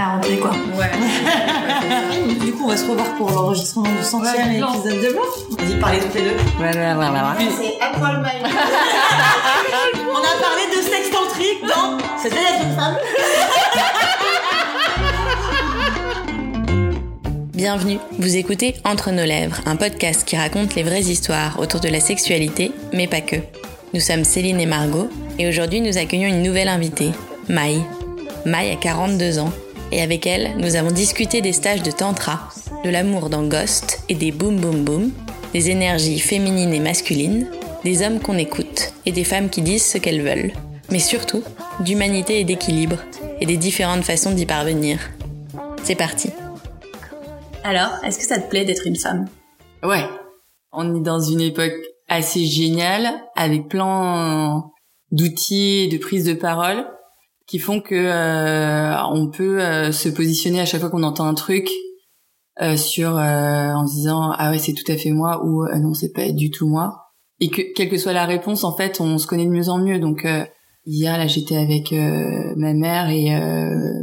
La rentrée, quoi. Ouais. du coup, on va se revoir pour l'enregistrement du centième épisode de Blanc. Vas-y, parlez toutes les deux. C'est On a parlé de sextantrique dans C'était la une femme. Bienvenue, vous écoutez Entre nos lèvres, un podcast qui raconte les vraies histoires autour de la sexualité, mais pas que. Nous sommes Céline et Margot, et aujourd'hui nous accueillons une nouvelle invitée, Maï. Maï a 42 ans, et avec elle, nous avons discuté des stages de tantra, de l'amour dans Ghost et des boom boom boom, des énergies féminines et masculines, des hommes qu'on écoute et des femmes qui disent ce qu'elles veulent, mais surtout d'humanité et d'équilibre, et des différentes façons d'y parvenir. C'est parti. Alors, est-ce que ça te plaît d'être une femme? Ouais. On est dans une époque assez géniale, avec plein d'outils et de prises de parole qui font que euh, on peut euh, se positionner à chaque fois qu'on entend un truc euh, sur en se disant ah ouais c'est tout à fait moi ou non c'est pas du tout moi et que quelle que soit la réponse en fait on se connaît de mieux en mieux. Donc hier là j'étais avec ma mère et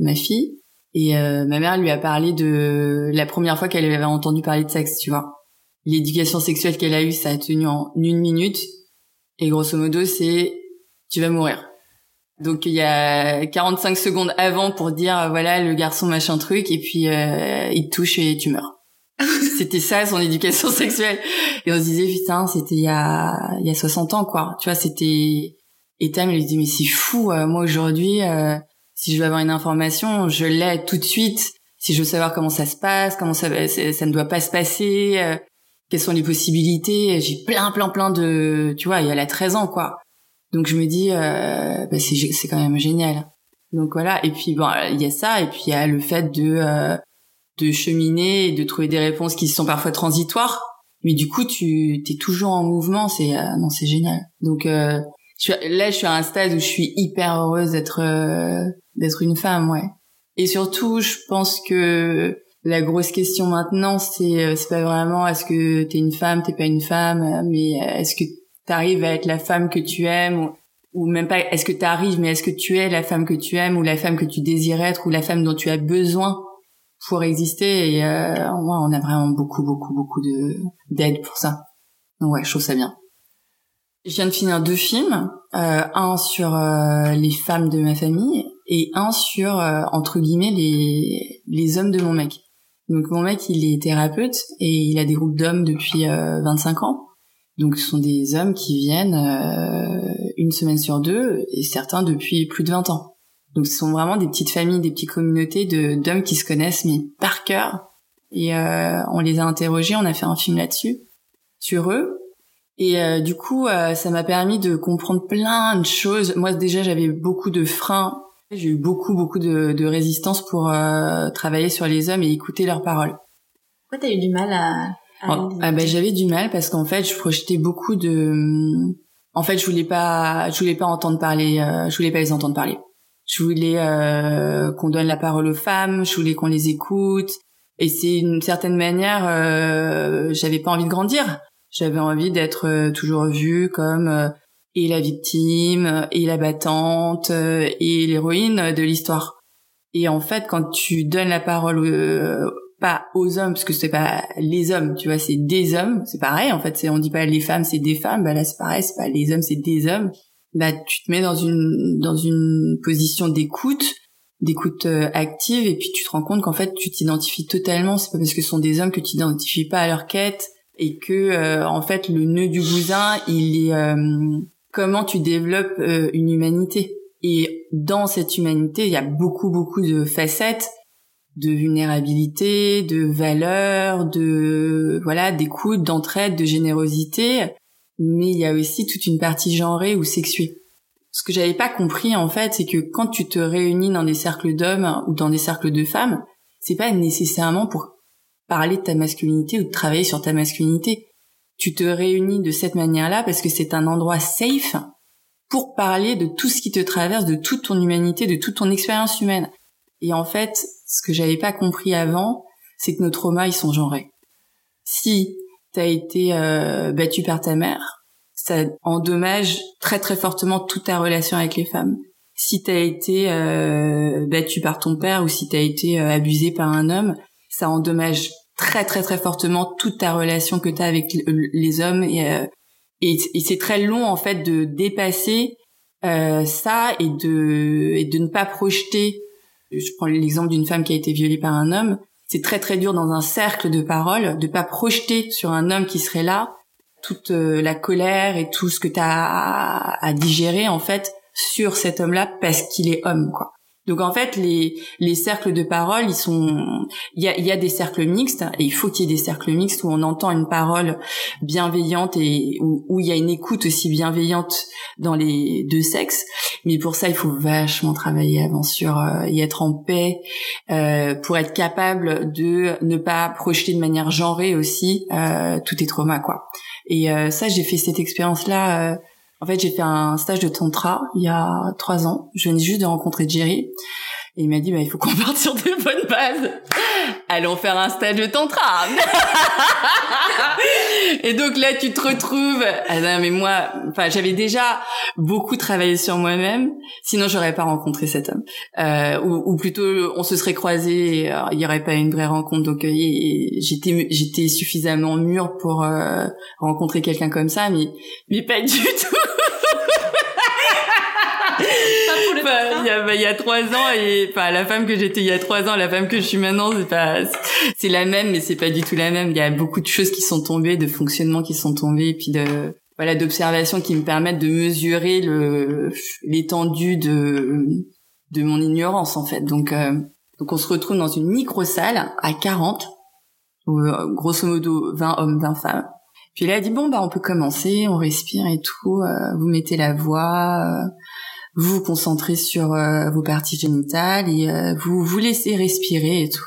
ma fille. Et ma mère lui a parlé de la première fois qu'elle avait entendu parler de sexe tu vois. L'éducation sexuelle qu'elle a eue ça a tenu en une minute. Et grosso modo c'est tu vas mourir donc il y a 45 secondes avant pour dire voilà le garçon machin truc et puis euh, il te touche et tu meurs. c'était ça son éducation sexuelle et on se disait putain c'était il y a il y a 60 ans quoi. Tu vois c'était et Tam lui dit mais c'est fou euh, moi aujourd'hui euh, si je veux avoir une information je l'ai tout de suite si je veux savoir comment ça se passe comment ça ça ne doit pas se passer euh, quelles sont les possibilités j'ai plein plein plein de tu vois il y a la 13 ans quoi donc je me dis, euh, bah c'est, quand même génial. Donc voilà. Et puis bon, il y a ça, et puis il y a le fait de euh, de cheminer et de trouver des réponses qui sont parfois transitoires. Mais du coup, tu t'es toujours en mouvement. C'est euh, non, c'est génial. Donc euh, je là, je suis à un stade où je suis hyper heureuse d'être euh, d'être une femme, ouais. Et surtout, je pense que la grosse question maintenant, c'est euh, c'est pas vraiment est-ce que t'es une femme, t'es pas une femme, mais est-ce que t'arrives à être la femme que tu aimes ou, ou même pas est-ce que t'arrives mais est-ce que tu es la femme que tu aimes ou la femme que tu désires être ou la femme dont tu as besoin pour exister et euh, on a vraiment beaucoup beaucoup beaucoup de d'aide pour ça. Donc ouais je trouve ça bien. Je viens de finir deux films euh, un sur euh, les femmes de ma famille et un sur euh, entre guillemets les les hommes de mon mec. Donc mon mec il est thérapeute et il a des groupes d'hommes depuis 25 ans donc ce sont des hommes qui viennent euh, une semaine sur deux et certains depuis plus de 20 ans. Donc ce sont vraiment des petites familles, des petites communautés de d'hommes qui se connaissent mais par cœur. Et euh, on les a interrogés, on a fait un film là-dessus sur eux. Et euh, du coup, ça m'a permis de comprendre plein de choses. Moi déjà, j'avais beaucoup de freins. J'ai eu beaucoup beaucoup de, de résistance pour travailler sur les hommes et écouter leurs paroles. Pourquoi t'as eu du mal à ah, ah bah, j'avais du mal parce qu'en fait, je projetais beaucoup de. En fait, je voulais pas, je voulais pas entendre parler, euh, je voulais pas les entendre parler. Je voulais euh, qu'on donne la parole aux femmes, je voulais qu'on les écoute. Et c'est une certaine manière, euh, j'avais pas envie de grandir. J'avais envie d'être euh, toujours vue comme euh, et la victime, et la battante, et l'héroïne de l'histoire. Et en fait, quand tu donnes la parole pas aux hommes parce que c'est pas les hommes tu vois c'est des hommes c'est pareil en fait c'est on dit pas les femmes c'est des femmes bah là c'est pareil c'est pas les hommes c'est des hommes. Bah tu te mets dans une dans une position d'écoute d'écoute euh, active et puis tu te rends compte qu'en fait tu t'identifies totalement. C'est pas parce que ce sont des hommes que tu t'identifies pas à leur quête et que euh, en fait le nœud du bousin il est euh, comment tu développes une humanité. Et dans cette humanité il y a beaucoup beaucoup de facettes de vulnérabilité, de valeur, de voilà, d'écoute, d'entraide, de générosité, mais il y a aussi toute une partie genrée ou sexuée. Ce que j'avais pas compris en fait, c'est que quand tu te réunis dans des cercles d'hommes ou dans des cercles de femmes, c'est pas nécessairement pour parler de ta masculinité ou de travailler sur ta masculinité. Tu te réunis de cette manière-là parce que c'est un endroit safe pour parler de tout ce qui te traverse, de toute ton humanité, de toute ton expérience humaine. Et en fait, ce que j'avais pas compris avant, c'est que nos traumas, ils sont genrés. Si t'as été euh, battu par ta mère, ça endommage très très fortement toute ta relation avec les femmes. si t'as été euh, battu par ton père ou si t'as été euh, abusé par un homme, ça endommage très très très fortement toute ta relation que t'as avec les hommes et, euh, et, c'est très long en fait de dépasser euh, ça et de et de ne pas projeter. Je prends l'exemple d'une femme qui a été violée par un homme. C'est très très dur dans un cercle de paroles de pas projeter sur un homme qui serait là toute la colère et tout ce que t'as à, à digérer en fait sur cet homme-là parce qu'il est homme, quoi. Donc en fait, les, les cercles de parole, ils sont, il y a, y a des cercles mixtes et il faut qu'il y ait des cercles mixtes où on entend une parole bienveillante et où, où il y a une écoute aussi bienveillante dans les deux sexes. Mais pour ça, il faut vachement travailler avant sur euh, y être en paix euh, pour être capable de ne pas projeter de manière genrée aussi euh, tous tes traumas quoi. Et euh, ça, j'ai fait cette expérience là euh, en fait, j'ai fait un stage de tantra il y a trois ans. Je venais juste de rencontrer Jerry. Et il m'a dit, bah, il faut qu'on parte sur des bonnes bases. Allons faire un stage de tantra. et donc là, tu te retrouves. Ah non, mais moi, enfin, j'avais déjà beaucoup travaillé sur moi-même. Sinon, j'aurais pas rencontré cet homme. Euh, ou, ou, plutôt, on se serait croisés. Euh, il y aurait pas une vraie rencontre. Donc, euh, j'étais, j'étais suffisamment mûre pour euh, rencontrer quelqu'un comme ça, mais, mais pas du tout. Il y a, il y a trois ans et enfin la femme que j'étais il y a trois ans, la femme que je suis maintenant, c'est pas, c'est la même, mais c'est pas du tout la même. Il y a beaucoup de choses qui sont tombées, de fonctionnements qui sont tombés, et puis de voilà d'observations qui me permettent de mesurer le l'étendue de de mon ignorance en fait. Donc euh, donc on se retrouve dans une micro salle à 40, euh, grosso modo 20 hommes, 20 femmes. Puis là, elle dit bon bah on peut commencer, on respire et tout. Euh, vous mettez la voix, euh, vous vous concentrez sur euh, vos parties génitales et euh, vous vous laissez respirer et tout.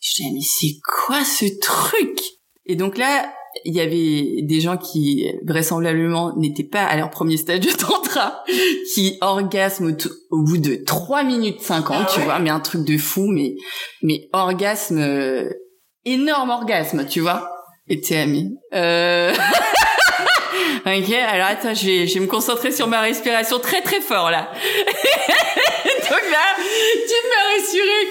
Je dis mais c'est quoi ce truc? Et donc là, il y avait des gens qui vraisemblablement n'étaient pas à leur premier stage de tantra, qui orgasment au, bout de 3 minutes 50, ah tu vois, mais un truc de fou, mais mais orgasme euh, énorme orgasme, tu vois. Et t'es ami. Euh... Ok, alors attends, je vais, je vais me concentrer sur ma respiration très très fort là. Donc là, tu me rassurer.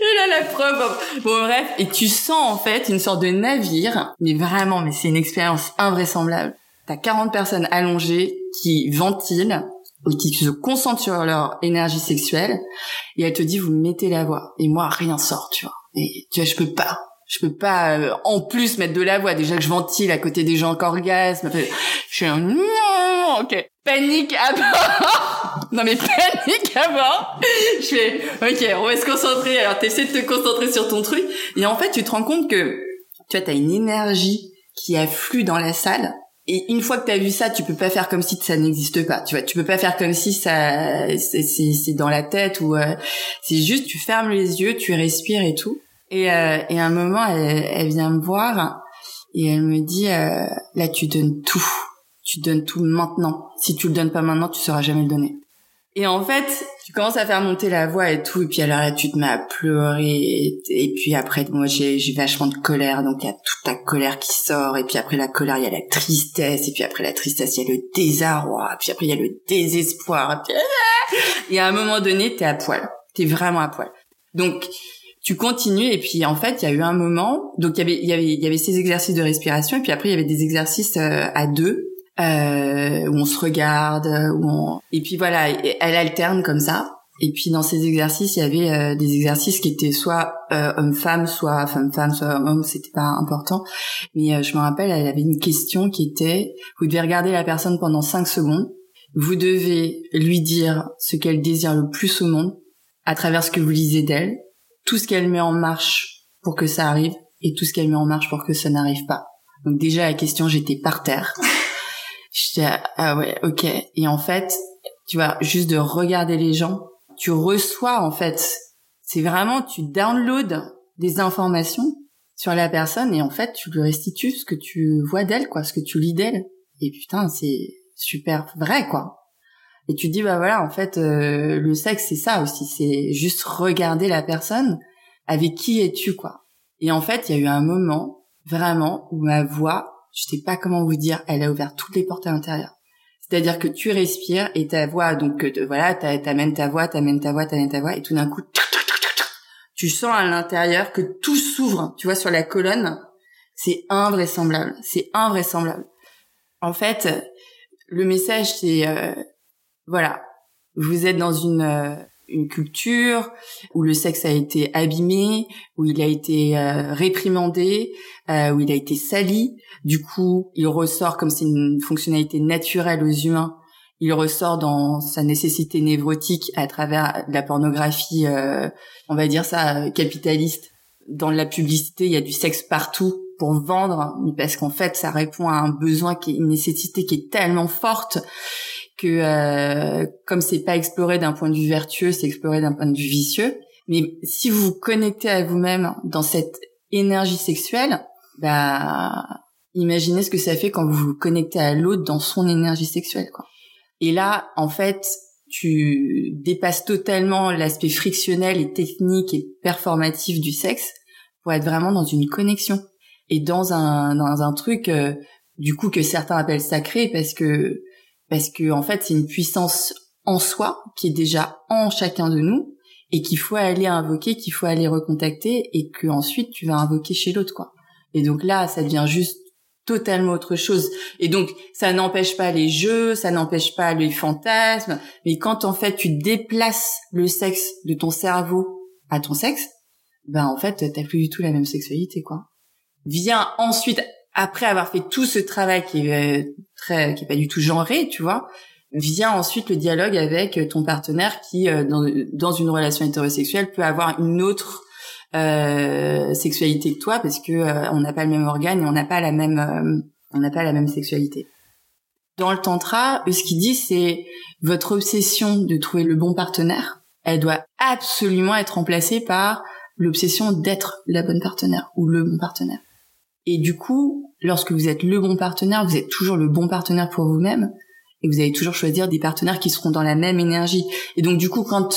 Et là, la preuve. Bon, bref, et tu sens en fait une sorte de navire, mais vraiment, mais c'est une expérience invraisemblable. T'as 40 personnes allongées qui ventilent ou qui se concentrent sur leur énergie sexuelle et elle te dit vous mettez la voix et moi rien sort tu vois et tu vois je peux pas je peux pas euh, en plus mettre de la voix. Déjà que je ventile à côté des gens qu'orgasme je suis un ok. Panique à bord. Non mais panique à bord. Je fais ok on va se concentrer. Alors t'essaies de te concentrer sur ton truc. Et en fait tu te rends compte que tu vois t'as une énergie qui afflue dans la salle. Et une fois que tu as vu ça, tu peux pas faire comme si ça n'existe pas. Tu vois, tu peux pas faire comme si ça c'est dans la tête ou euh, c'est juste tu fermes les yeux, tu respires et tout. Et, euh, et à un moment, elle, elle, vient me voir et elle me dit euh, là, tu donnes tout, tu donnes tout maintenant. Si tu le donnes pas maintenant, tu sauras jamais le donner. Et en fait, tu commences à faire monter la voix et tout, et puis alors là, tu te mets à pleurer, et, puis après, moi, j'ai, vachement de colère, donc il y a toute ta colère qui sort, et puis après la colère, il y a la tristesse, et puis après la tristesse, il y a le désarroi, puis après il y a le désespoir, et, puis... et à un moment donné, t'es à poil, t'es vraiment à poil. Donc, tu continues et puis en fait il y a eu un moment donc il y avait il y avait il y avait ces exercices de respiration et puis après il y avait des exercices euh, à deux euh, où on se regarde où on... et puis voilà elle alterne comme ça. Et puis dans ces exercices il y avait euh, des exercices qui étaient soit euh, homme-femme soit femme-femme soit homme c'était pas important. Mais euh, je me rappelle elle avait une question qui était vous devez regarder la personne pendant cinq secondes. Vous devez lui dire ce qu'elle désire le plus au monde à travers ce que vous lisez d'elle tout ce qu'elle met en marche pour que ça arrive et tout ce qu'elle met en marche pour que ça n'arrive pas. Donc déjà la question, j'étais par terre. J'étais ah ouais, ok. Et en fait, tu vois, juste de regarder les gens, tu reçois en fait, c'est vraiment tu downloads des informations sur la personne et en fait tu lui restitues ce que tu vois d'elle, quoi, ce que tu lis d'elle. Et putain, c'est super vrai, quoi. Et tu dis bah voilà en fait euh, le sexe c'est ça aussi c'est juste regarder la personne avec qui es-tu quoi. Et en fait il y a eu un moment vraiment où ma voix je sais pas comment vous dire elle a ouvert toutes les portes à l'intérieur. C'est-à-dire que tu respires et ta voix, donc euh, voilà, t'amènes ta voix, t'amènes ta voix, t'amènes ta voix, et tout d'un coup, tu sens à l'intérieur que tout s'ouvre, tu vois, sur la colonne. C'est invraisemblable, c'est invraisemblable. En fait, le message, c'est, euh, voilà, vous êtes dans une euh, une culture où le sexe a été abîmé, où il a été euh, réprimandé, euh, où il a été sali. Du coup, il ressort comme c'est une fonctionnalité naturelle aux humains. Il ressort dans sa nécessité névrotique à travers la pornographie, euh, on va dire ça, capitaliste. Dans la publicité, il y a du sexe partout pour vendre, parce qu'en fait, ça répond à un besoin qui est une nécessité qui est tellement forte que euh, comme c'est pas exploré d'un point de vue vertueux, c'est exploré d'un point de vue vicieux. Mais si vous vous connectez à vous-même dans cette énergie sexuelle, bah imaginez ce que ça fait quand vous vous connectez à l'autre dans son énergie sexuelle, quoi. Et là, en fait, tu dépasses totalement l'aspect frictionnel et technique et performatif du sexe pour être vraiment dans une connexion et dans un dans un truc euh, du coup que certains appellent sacré parce que parce que en fait c'est une puissance en soi qui est déjà en chacun de nous et qu'il faut aller invoquer, qu'il faut aller recontacter et que ensuite tu vas invoquer chez l'autre quoi. Et donc là ça devient juste totalement autre chose. Et donc ça n'empêche pas les jeux, ça n'empêche pas les fantasmes, mais quand en fait tu déplaces le sexe de ton cerveau à ton sexe, ben en fait t'as plus du tout la même sexualité quoi. Vient ensuite après avoir fait tout ce travail qui est euh, très, qui est pas du tout genré, tu vois, vient ensuite le dialogue avec ton partenaire qui, euh, dans, dans une relation hétérosexuelle, peut avoir une autre euh, sexualité que toi parce que euh, on n'a pas le même organe et on n'a pas la même, on n'a pas la même sexualité. Dans le tantra, ce qu'il dit, c'est votre obsession de trouver le bon partenaire, elle doit absolument être remplacée par l'obsession d'être la bonne partenaire ou le bon partenaire. Et du coup, lorsque vous êtes le bon partenaire, vous êtes toujours le bon partenaire pour vous-même et vous allez toujours choisir des partenaires qui seront dans la même énergie. Et donc du coup, quand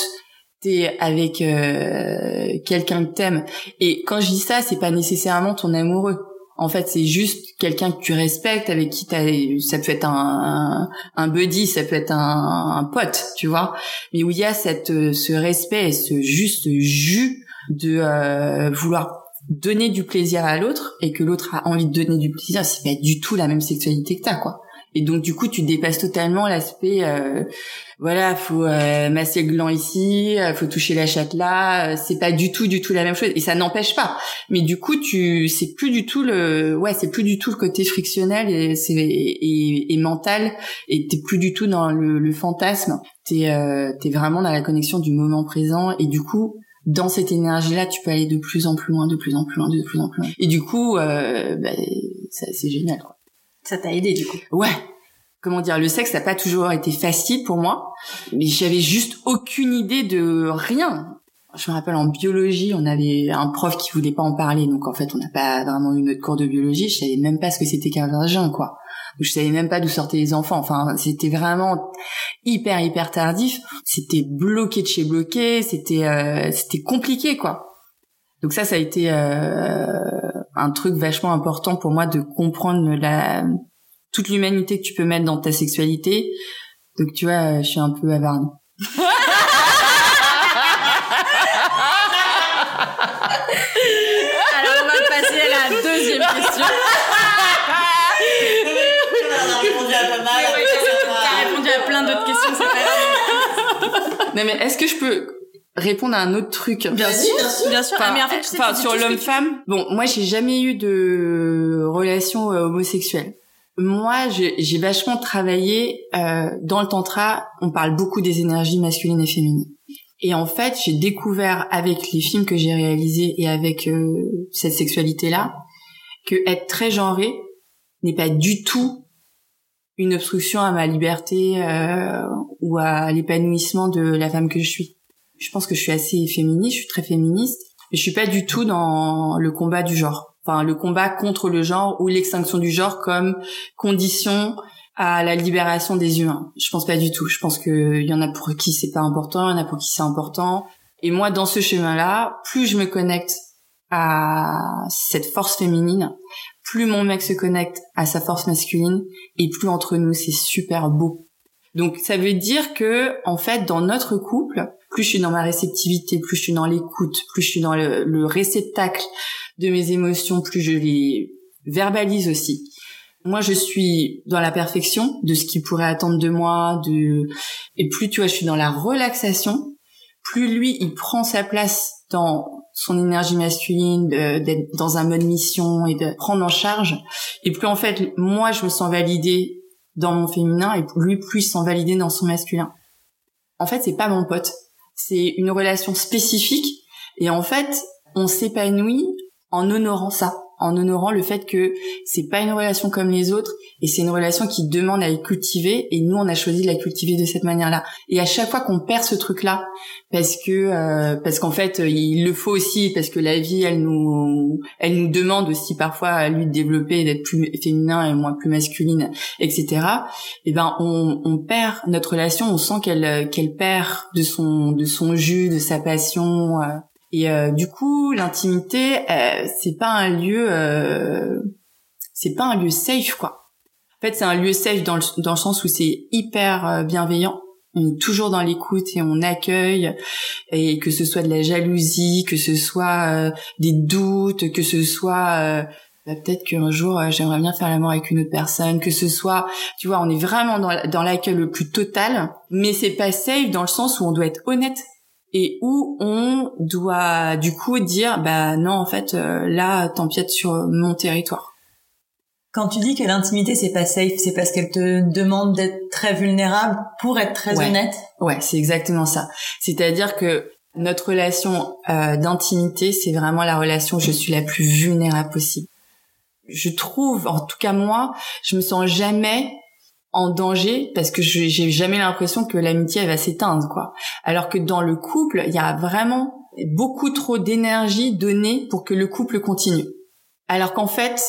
t'es avec euh, quelqu'un que t'aimes, et quand je dis ça, c'est pas nécessairement ton amoureux. En fait, c'est juste quelqu'un que tu respectes, avec qui t'as, ça peut être un, un, buddy, ça peut être un, pote, tu vois. Mais où il y a cette, ce respect et ce juste jus de euh, vouloir donner du plaisir à l'autre et que l'autre a envie de donner du plaisir, c'est pas du tout la même sexualité que t'as, quoi. Et donc du coup, tu dépasses totalement l'aspect, euh, voilà, faut euh, masser le gland ici, euh, faut toucher la chatte là. c'est pas du tout, du tout la même chose. Et ça n'empêche pas. Mais du coup, tu, c'est plus du tout le, ouais, c'est plus du tout le côté frictionnel et c'est et, et, mental. Et t'es plus du tout dans le, le fantasme. T'es, euh, t'es vraiment dans la connexion du moment présent. Et du coup, dans cette énergie-là, tu peux aller de plus en plus loin, de plus en plus loin, de plus en plus loin. Et du coup, euh, bah, c'est génial. Quoi. Ça t'a aidé du coup Ouais. Comment dire, le sexe n'a pas toujours été facile pour moi, mais j'avais juste aucune idée de rien. Je me rappelle en biologie, on avait un prof qui voulait pas en parler, donc en fait on n'a pas vraiment eu notre cours de biologie. Je savais même pas ce que c'était qu'un vagin, quoi je savais même pas d'où sortaient les enfants. Enfin, c'était vraiment hyper hyper tardif. C'était bloqué de chez bloqué. C'était euh, c'était compliqué quoi. Donc ça, ça a été euh, un truc vachement important pour moi de comprendre la toute l'humanité que tu peux mettre dans ta sexualité. Donc tu vois, je suis un peu avare. Alors on va passer à la deuxième question. Non mais est-ce que je peux répondre à un autre truc Bien sûr, bien sûr. Enfin, mais en fait, tu sais, sur l'homme-femme. Bon, moi, j'ai jamais eu de relation euh, homosexuelle. Moi, j'ai vachement travaillé euh, dans le tantra. On parle beaucoup des énergies masculines et féminines. Et en fait, j'ai découvert avec les films que j'ai réalisés et avec euh, cette sexualité-là que être très genré n'est pas du tout une obstruction à ma liberté euh, ou à l'épanouissement de la femme que je suis. Je pense que je suis assez féministe, je suis très féministe, mais je suis pas du tout dans le combat du genre. Enfin, le combat contre le genre ou l'extinction du genre comme condition à la libération des humains. Je pense pas du tout. Je pense qu'il y en a pour qui c'est pas important, il y en a pour qui c'est important. Et moi, dans ce chemin-là, plus je me connecte à cette force féminine, plus mon mec se connecte à sa force masculine et plus entre nous c'est super beau. Donc ça veut dire que en fait dans notre couple, plus je suis dans ma réceptivité, plus je suis dans l'écoute, plus je suis dans le, réceptacle de mes émotions, plus je les verbalise aussi. Moi, je suis dans la perfection de ce qu'il pourrait attendre de moi, de et plus tu vois, je suis dans la relaxation, plus lui, il prend sa place dans son énergie masculine, d'être dans un mode mission et de prendre en charge. Et plus en fait, moi, je me sens validée dans mon féminin et lui, plus il se sent validé dans son masculin. En fait, c'est pas mon pote. C'est une relation spécifique. Et en fait, on s'épanouit en honorant ça en honorant le fait que c'est pas une relation comme les autres et c'est une relation qui demande à être cultivée et nous on a choisi de la cultiver de cette manière-là. Et à chaque fois qu'on perd ce truc-là parce que euh, parce qu'en fait il le faut aussi parce que la vie elle nous elle nous demande aussi parfois à lui de développer d'être plus féminin et moins plus masculine etc. Et eh ben on, on perd notre relation, on sent qu'elle qu'elle perd de son de son jus, de sa passion. Euh, et euh, du coup, l'intimité, euh, c'est pas un lieu, euh, c'est pas un lieu safe quoi. En fait, c'est un lieu safe dans le, dans le sens où c'est hyper euh, bienveillant. On est toujours dans l'écoute et on accueille, et que ce soit de la jalousie, que ce soit des doutes, que ce soit bah, peut-être qu'un jour j'aimerais bien faire l'amour avec une autre personne, que ce soit, tu vois, on est vraiment dans, dans l'accueil le plus total, mais c'est pas safe dans le sens où on doit être honnête et où on doit du coup dire bah non en fait euh, là t'empiètes sur mon territoire. Quand tu dis que l'intimité c'est pas safe, c'est parce qu'elle te demande d'être très vulnérable pour être très honnête? Ouais, c'est exactement ça. C'est-à-dire que notre relation euh, d'intimité, c'est vraiment la relation où je suis la plus vulnérable possible. Je trouve, en tout cas moi, je me sens jamais en danger parce que j'ai jamais l'impression que l'amitié va s'éteindre quoi. Alors que dans le couple, il y a vraiment beaucoup trop d'énergie donnée pour que le couple continue. Alors qu'en fait,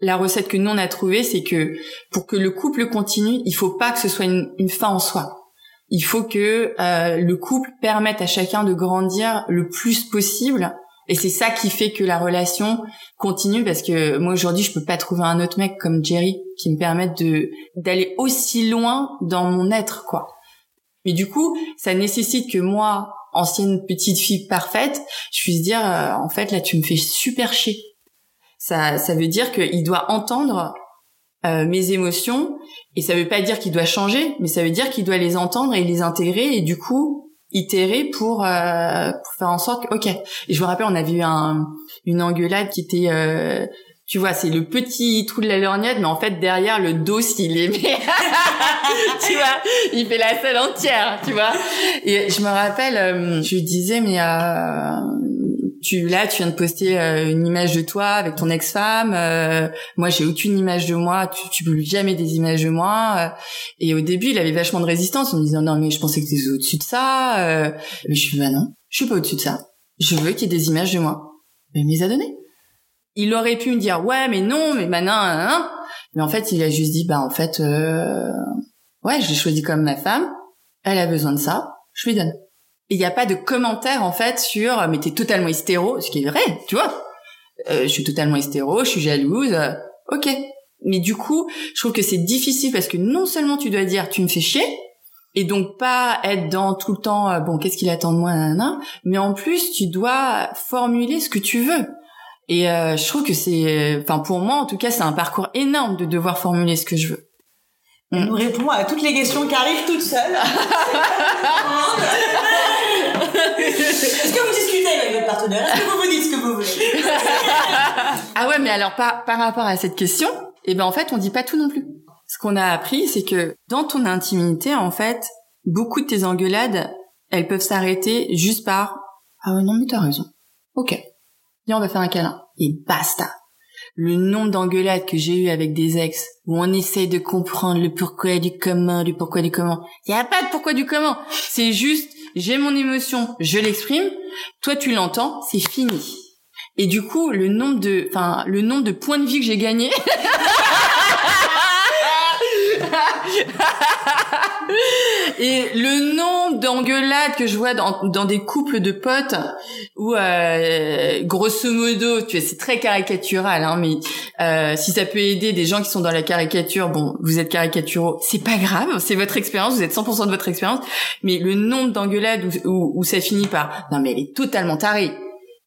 la recette que nous on a trouvée, c'est que pour que le couple continue, il faut pas que ce soit une, une fin en soi. Il faut que euh, le couple permette à chacun de grandir le plus possible et c'est ça qui fait que la relation continue parce que moi aujourd'hui je peux pas trouver un autre mec comme Jerry qui me permette de d'aller aussi loin dans mon être quoi. Mais du coup, ça nécessite que moi, ancienne petite fille parfaite, je puisse dire euh, en fait là tu me fais super chier. Ça ça veut dire qu'il doit entendre euh, mes émotions et ça veut pas dire qu'il doit changer, mais ça veut dire qu'il doit les entendre et les intégrer et du coup itérer pour, euh, pour faire en sorte que, ok. Et je me rappelle, on avait eu un, une engueulade qui était, euh, tu vois, c'est le petit trou de la lorgnette, mais en fait derrière le dos, il est, tu vois, il fait la salle entière, tu vois. Et je me rappelle, euh, je disais, mais euh, tu là tu viens de poster euh, une image de toi avec ton ex-femme euh, moi j'ai aucune image de moi tu tu publies jamais des images de moi euh. et au début il avait vachement de résistance en me disant non mais je pensais que t'étais au-dessus de ça mais je suis bah non je suis pas au-dessus de ça. Je veux qu'il y ait des images de moi. Mais il me les a données. Il aurait pu me dire ouais mais non mais maintenant mais en fait il a juste dit bah en fait ouais je l'ai choisi comme ma femme elle a besoin de ça je lui donne il n'y a pas de commentaire en fait sur mais t'es totalement hystéro, ce qui est vrai, tu vois. Euh, je suis totalement hystéro, je suis jalouse. Euh, ok. Mais du coup, je trouve que c'est difficile parce que non seulement tu dois dire tu me fais chier et donc pas être dans tout le temps euh, bon qu'est-ce qu'il attend de moi nanana, mais en plus tu dois formuler ce que tu veux. Et euh, je trouve que c'est enfin pour moi en tout cas c'est un parcours énorme de devoir formuler ce que je veux. Elle nous répond à toutes les questions qui arrivent toute seule. Est-ce que vous discutez avec votre partenaire? Est-ce que vous vous dites ce que vous voulez? Ah ouais, mais alors par, par rapport à cette question, eh ben en fait, on dit pas tout non plus. Ce qu'on a appris, c'est que dans ton intimité, en fait, beaucoup de tes engueulades, elles peuvent s'arrêter juste par ah ouais non mais t'as raison. Ok, viens on va faire un câlin et basta. Le nombre d'engueulades que j'ai eu avec des ex où on essaye de comprendre le pourquoi du comment, du pourquoi du comment. Y a pas de pourquoi du comment. C'est juste j'ai mon émotion, je l'exprime, toi tu l'entends, c'est fini. Et du coup, le nombre de, enfin, le nombre de points de vie que j'ai gagné. Et le nombre d'engueulades que je vois dans, dans des couples de potes où, euh, grosso modo, tu c'est très caricatural, hein, mais euh, si ça peut aider des gens qui sont dans la caricature, bon, vous êtes caricaturaux, c'est pas grave, c'est votre expérience, vous êtes 100% de votre expérience, mais le nombre d'engueulades où, où, où ça finit par, non mais elle est totalement tarée,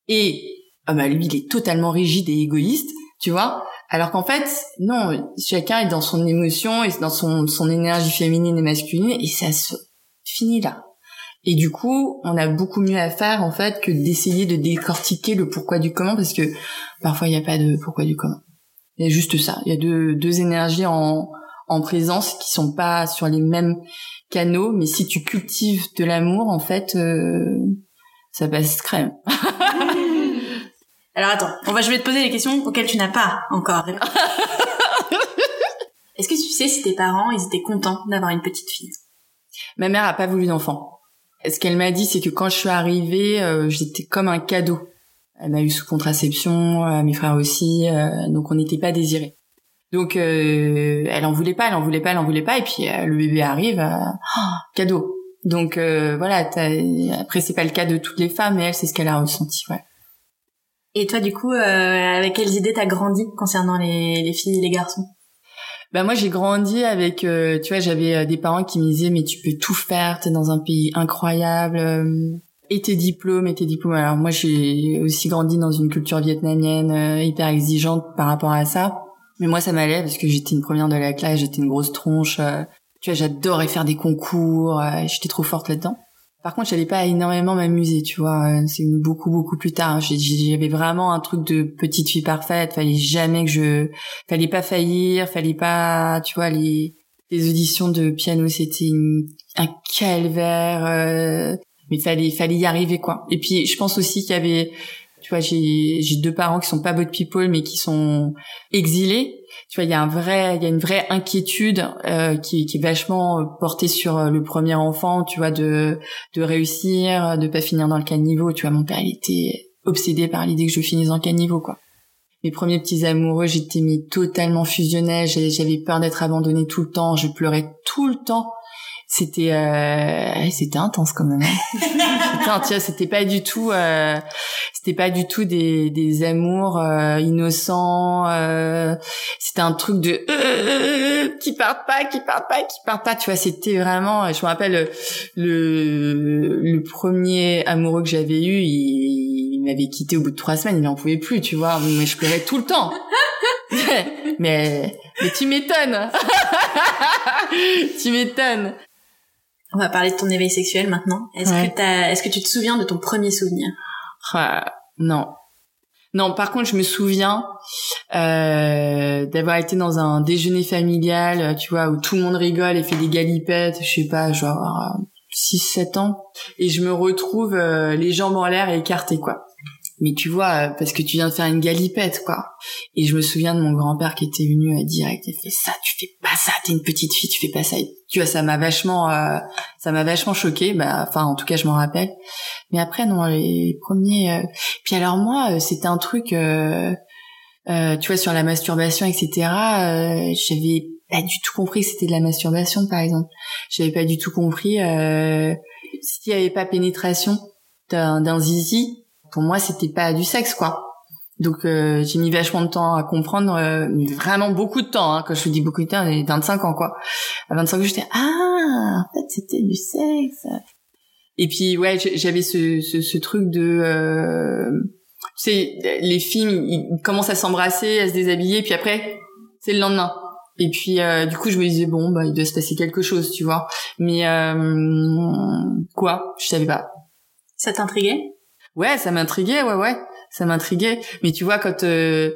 et ah bah lui il est totalement rigide et égoïste, tu vois alors qu'en fait, non, chacun est dans son émotion et dans son, son énergie féminine et masculine et ça se finit là. Et du coup, on a beaucoup mieux à faire en fait que d'essayer de décortiquer le pourquoi du comment parce que parfois il n'y a pas de pourquoi du comment. Il y a juste ça. Il y a deux, deux énergies en, en présence qui sont pas sur les mêmes canaux, mais si tu cultives de l'amour, en fait, euh, ça passe crème. Alors attends, on va, je vais te poser les questions auxquelles tu n'as pas encore répondu. Est-ce que tu sais si tes parents, ils étaient contents d'avoir une petite fille? Ma mère a pas voulu d'enfant. Ce qu'elle m'a dit, c'est que quand je suis arrivée, euh, j'étais comme un cadeau. Elle m'a eu sous contraception, euh, mes frères aussi, euh, donc on n'était pas désirés. Donc elle en voulait pas, elle en voulait pas, elle en voulait pas, et puis le bébé arrive, oh, cadeau. Donc voilà, après c'est pas le cas de toutes les femmes, mais elle c'est ce qu'elle a ressenti, ouais. Et toi, du coup, euh, avec quelles idées t'as grandi concernant les, les filles et les garçons? Bah moi j'ai grandi avec euh, tu vois j'avais euh, des parents qui me disaient mais tu peux tout faire t'es dans un pays incroyable euh, et tes diplômes et tes diplômes. Alors moi j'ai aussi grandi dans une culture vietnamienne euh, hyper exigeante par rapport à ça. Mais moi ça m'allait parce que j'étais une première de la classe j'étais une grosse tronche tu vois j'adorais faire des concours j'étais trop forte là-dedans par contre, j'allais pas énormément m'amuser, tu vois. Euh, c'est beaucoup beaucoup plus tard. J'avais vraiment un truc de petite fille parfaite. Fallait jamais que je, fallait pas faillir, fallait pas, tu vois, les les auditions de piano, c'était un calvaire. Euh, mais fallait fallait y arriver quoi. Et puis, je pense aussi qu'il y avait, tu vois, j'ai j'ai deux parents qui sont pas boat people, mais qui sont exilés tu vois, il y a un vrai, il y a une vraie inquiétude euh, qui, qui est vachement euh, portée sur euh, le premier enfant, tu vois, de de réussir, de pas finir dans le caniveau. Tu vois, mon père, il était obsédé par l'idée que je finisse dans le caniveau, quoi. Mes premiers petits amoureux, j'étais mis totalement fusionnelle, j'avais peur d'être abandonnée tout le temps, je pleurais tout le temps c'était euh, c'était intense quand même. Hein. Putain, c'était pas du tout euh, c'était pas du tout des des amours euh, innocents. Euh, c'était un truc de euh, qui partent pas, qui partent pas, qui partent pas. Tu vois, c'était vraiment. Je me rappelle le le premier amoureux que j'avais eu, il, il m'avait quitté au bout de trois semaines. Il en pouvait plus, tu vois. Mais je pleurais tout le temps. mais mais tu m'étonnes. tu m'étonnes. On va parler de ton éveil sexuel maintenant. Est-ce que est-ce que tu te souviens de ton premier souvenir? Ah, Non. Non, par contre, je me souviens euh, d'avoir été dans un déjeuner familial, tu vois, où tout le monde rigole et fait des galipettes, je sais pas, genre 6-7 ans, et je me retrouve euh, les jambes en l'air et écartées, quoi mais tu vois, euh, parce que tu viens de faire une galipette, quoi. Et je me souviens de mon grand-père qui était venu à euh, direct et fait ça, tu fais pas ça, t'es une petite fille, tu fais pas ça. tu vois, ça m'a vachement, euh, ça m'a vachement choqué. Bah, enfin, en tout cas, je m'en rappelle. Mais après, non, les premiers. Puis alors moi, c'était un truc, tu vois, sur la masturbation, etc. J'avais pas du tout compris que c'était de la masturbation, par exemple. J'avais pas du tout compris s'il y avait pas pénétration d'un zizi pour moi c'était pas du sexe quoi. Donc euh, j'ai mis vachement de temps à comprendre euh, vraiment beaucoup de temps hein. quand je dis beaucoup de temps j'ai 25 ans quoi. À 25 ans j'étais ah en fait c'était du sexe et puis ouais j'avais ce, ce, ce, truc de euh, tu sais les films ils commencent à s'embrasser à se déshabiller puis après c'est le lendemain. Et puis euh, du coup je me disais bon bah il doit se passer quelque chose tu vois mais quoi? Je savais pas. Ça t'intriguait? Ouais, ça m'intriguait, ouais, ouais, ça m'intriguait. Mais tu vois, quand euh,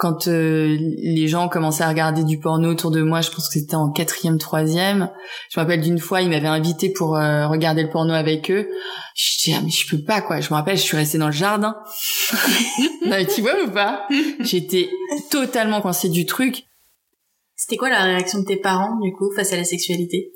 quand euh, les gens commençaient à regarder du porno autour de moi, je pense que c'était en quatrième, troisième. Je me rappelle d'une fois, ils m'avaient invité pour euh, regarder le porno avec eux. Je dis ah mais je peux pas quoi. Je me rappelle, je suis restée dans le jardin. non mais tu vois ou pas? J'étais totalement coincée du truc. C'était quoi la réaction de tes parents du coup face à la sexualité?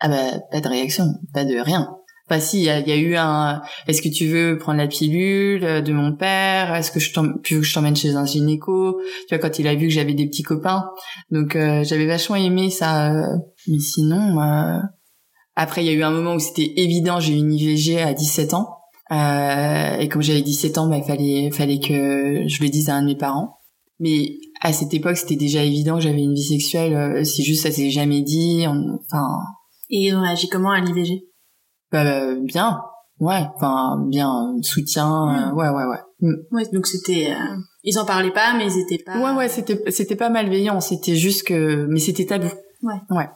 Ah bah pas de réaction, pas de rien Enfin, si, il y a, y a, eu un. Est-ce que tu veux prendre la pilule de mon père? Est-ce que je tu veux que je t'emmène chez un gynéco? Tu vois, quand il a vu que j'avais des petits copains, donc euh, j'avais vachement aimé ça. Euh, mais sinon, euh... après, il y a eu un moment où c'était évident. J'ai eu une IVG à 17 ans, euh, et comme j'avais 17 ans, bah, il fallait, fallait que je le dise à un de mes parents. Mais à cette époque, c'était déjà évident j'avais une vie sexuelle. C'est juste ça s'est jamais dit. Enfin. Et ils ont réagi comment à l'IVG bah, bien. Ouais enfin bien soutien euh, ouais ouais ouais. Mm. ouais donc c'était euh, ils en parlaient pas mais ils étaient pas ouais ouais c'était c'était pas malveillant c'était juste que mais c'était tabou. Ouais. Ouais.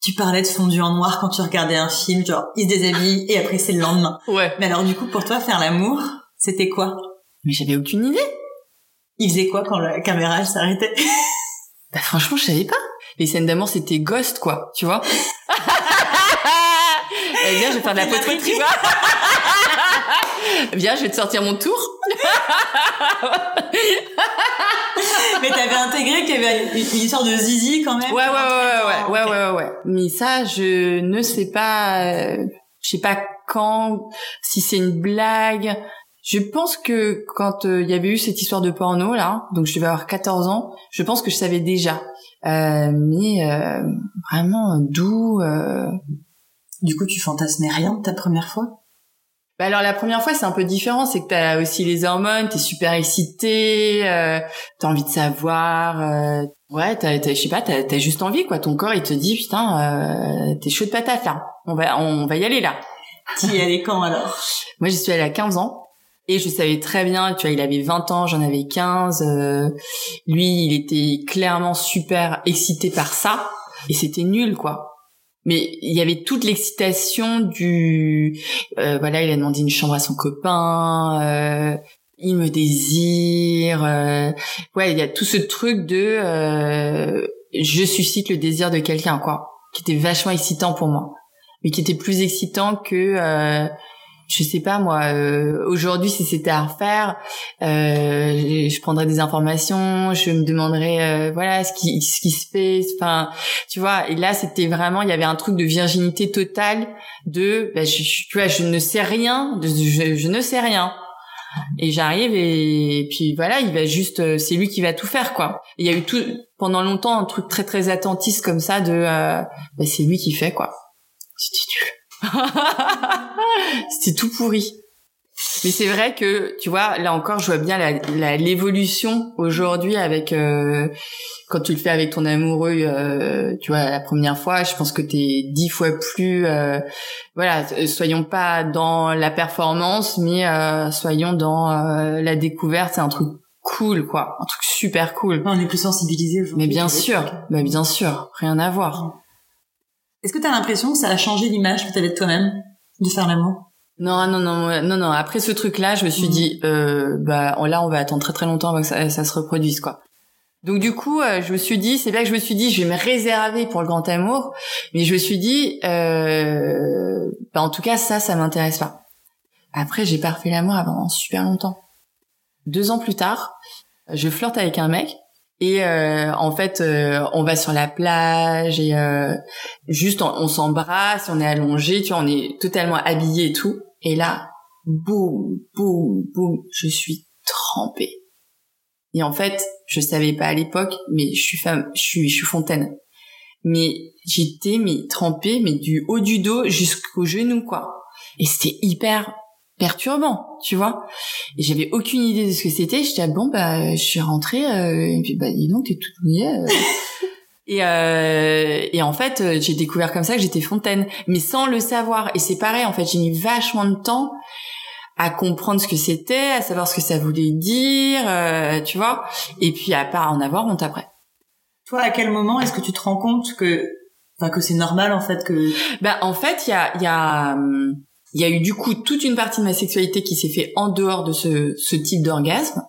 Tu parlais de fondu en noir quand tu regardais un film genre ils se déshabillent et après c'est le lendemain. Ouais. Mais alors du coup pour toi faire l'amour c'était quoi? Mais j'avais aucune idée. Il faisait quoi quand la caméra s'arrêtait? Bah franchement je savais pas. Les scènes d'amour c'était ghost quoi tu vois? Eh bien, je vais faire de la poterie, tu vois. Viens, je vais te sortir mon tour. Mais t'avais intégré qu'il y avait une, histoire de zizi quand même. Ouais, ouais, ouais, ouais, ouais, ouais, ouais, Mais ça, je ne sais pas, euh, je sais pas quand, si c'est une blague. Je pense que quand euh, il y avait eu cette histoire de porno là, donc je devais avoir 14 ans, je pense que je savais déjà. Euh, mais euh, vraiment d'où du coup, tu fantasmais rien de ta première fois? Bah alors la première fois c'est un peu différent, c'est que t'as aussi les hormones, t'es super excité, euh, t'as envie de savoir, euh, ouais, t'as, t'as, je sais pas, t'as, t'as juste envie quoi. Ton corps il te dit putain, euh, t'es chaud de patate là, on va, on va y aller là. Tu y allais quand alors? Moi j'y suis allée à 15 ans et je savais très bien, tu vois, il avait 20 ans, j'en avais 15. Euh, lui il était clairement super excité par ça et c'était nul quoi mais il y avait toute l'excitation du euh, voilà il a demandé une chambre à son copain euh, il me désire euh, ouais il y a tout ce truc de euh, je suscite le désir de quelqu'un quoi qui était vachement excitant pour moi mais qui était plus excitant que euh, je sais pas moi euh, aujourd'hui si c'était à refaire euh, je prendrais des informations je me demanderais euh, voilà ce qui ce qui se fait enfin tu vois. Et là c'était vraiment il y avait un truc de virginité totale de bah, je, tu vois je ne sais rien je, je ne sais rien. Et j'arrive et, puis voilà il va juste euh, c'est lui qui va tout faire quoi. Il y a eu tout pendant longtemps un truc très très attentiste comme ça de bah, c'est lui qui fait quoi. C'était nul C'était tout pourri. Mais c'est vrai que, tu vois, là encore, je vois bien la, l'évolution aujourd'hui avec euh, quand tu le fais avec ton amoureux, euh, tu vois, la première fois, je pense que t'es dix fois plus, euh, voilà, soyons pas dans la performance, mais soyons dans la découverte. C'est un truc cool, quoi, un truc super cool. On est plus sensibilisé Mais bien sûr, bah bien sûr, rien à voir. Est-ce que tu as l'impression que ça a changé l'image que tu avais de toi-même de faire l'amour? Non, non, non, non, non. Après ce truc-là, je me suis mm. dit, euh, bah là, on va attendre très très longtemps avant que ça, ça se reproduise, quoi. Donc du coup, euh, je me suis dit, c'est là que je me suis dit, je vais me réserver pour le grand amour, mais je me suis dit, euh, bah, en tout cas, ça, ça m'intéresse pas. Après, j'ai pas refait l'amour avant super longtemps. Deux ans plus tard, je flirte avec un mec et euh, en fait, euh, on va sur la plage et euh, juste on, s'embrasse, on est allongé, tu vois, on est totalement habillé et tout. Et là, boum, boum, boum, je suis trempée. Et en fait, je savais pas à l'époque, mais je suis femme, je suis, je suis fontaine. Mais j'étais mais trempée, mais du haut du dos jusqu'au genou quoi. Et c'était hyper perturbant, tu vois. Et j'avais aucune idée de ce que c'était. J'étais ah, bon bah je suis rentrée euh, et puis bah dis donc t'es toute mouillée. Euh. et euh, et en fait euh, j'ai découvert comme ça que j'étais fontaine, mais sans le savoir. Et c'est pareil en fait j'ai mis vachement de temps à comprendre ce que c'était, à savoir ce que ça voulait dire, tu vois. Et puis à pas en avoir honte après. Toi à quel moment est-ce que tu te rends compte que enfin que c'est normal en fait que bah en fait il y a y a hum, il y a eu du coup toute une partie de ma sexualité qui s'est fait en dehors de ce, ce type d'orgasme.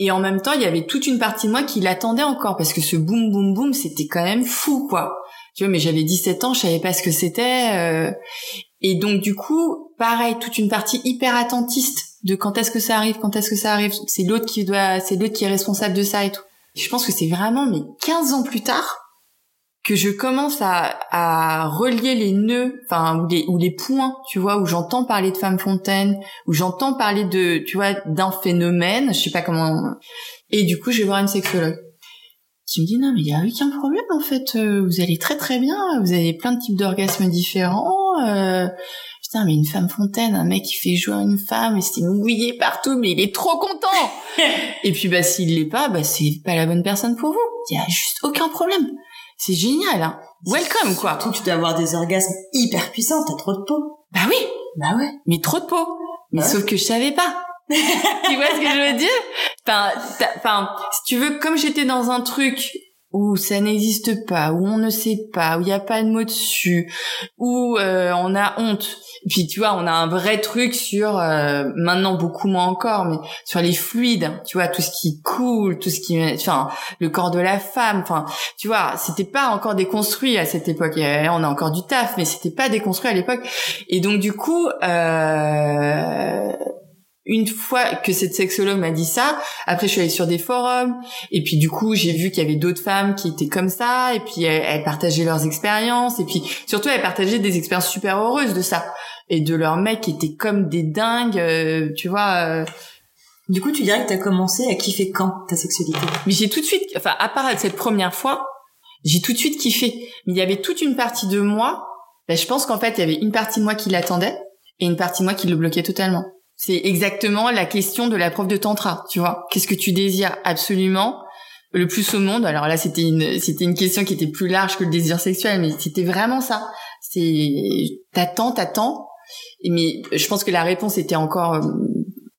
Et en même temps, il y avait toute une partie de moi qui l'attendait encore parce que ce boum boum boum, c'était quand même fou quoi. Tu vois, mais j'avais 17 ans, je savais pas ce que c'était. Euh... Et donc du coup, pareil, toute une partie hyper attentiste de quand est-ce que ça arrive, quand est-ce que ça arrive. C'est l'autre qui doit, c'est l'autre qui est responsable de ça et tout. Je pense que c'est vraiment mais 15 ans plus tard que je commence à, à relier les nœuds, enfin ou les ou les points, tu vois, où j'entends parler de femme fontaine, où j'entends parler de, tu vois, d'un phénomène, je sais pas comment. Et du coup, je vais voir une sexologue qui me dit non mais il y a aucun problème en fait, euh, vous allez très très bien, vous avez plein de types d'orgasmes différents. Euh, putain mais une femme fontaine, un mec qui fait jouer une femme et c'est mouillé partout, mais il est trop content. et puis bah s'il l'est pas, bah c'est pas la bonne personne pour vous. Il y a juste aucun problème. C'est génial, hein. Welcome, quoi. Surtout, tu dois avoir des orgasmes hyper puissants, t'as trop de peau. Bah oui. Bah ouais. Mais trop de peau. Mais Ouais. sauf que je savais pas. tu vois ce que je veux dire? Enfin, enfin, si tu veux, comme j'étais dans un truc où ça n'existe pas, où on ne sait pas, où il n'y a pas de mot dessus, où euh, on a honte. Puis tu vois, on a un vrai truc sur euh, maintenant beaucoup moins encore, mais sur les fluides, tu vois, tout ce qui coule, tout ce qui, enfin, le corps de la femme, enfin, tu vois, c'était pas encore déconstruit à cette époque. Et on a encore du taf, mais c'était pas déconstruit à l'époque. Et donc du coup, euh, une fois que cette sexologue m'a dit ça, après je suis allée sur des forums et puis du coup j'ai vu qu'il y avait d'autres femmes qui étaient comme ça et puis elles, elles partageaient leurs expériences et puis surtout elles partageaient des expériences super heureuses de ça et de leurs mecs qui étaient comme des dingues, euh, tu vois. euh. Du coup, tu dirais que t'as commencé à kiffer quand ta sexualité? Mais j'ai tout de suite, enfin à part cette première fois, j'ai tout de suite kiffé. Mais il y avait toute une partie de moi. Ben, je pense qu'en fait il y avait une partie de moi qui l'attendait et une partie de moi qui le bloquait totalement. C'est exactement la question de la prof de tantra, tu vois. Qu'est-ce que tu désires absolument le plus au monde? Alors là, c'était une c'était une question qui était plus large que le désir sexuel, mais c'était vraiment ça. C'est t'attends, t'attends. Mais je pense que la réponse était encore euh,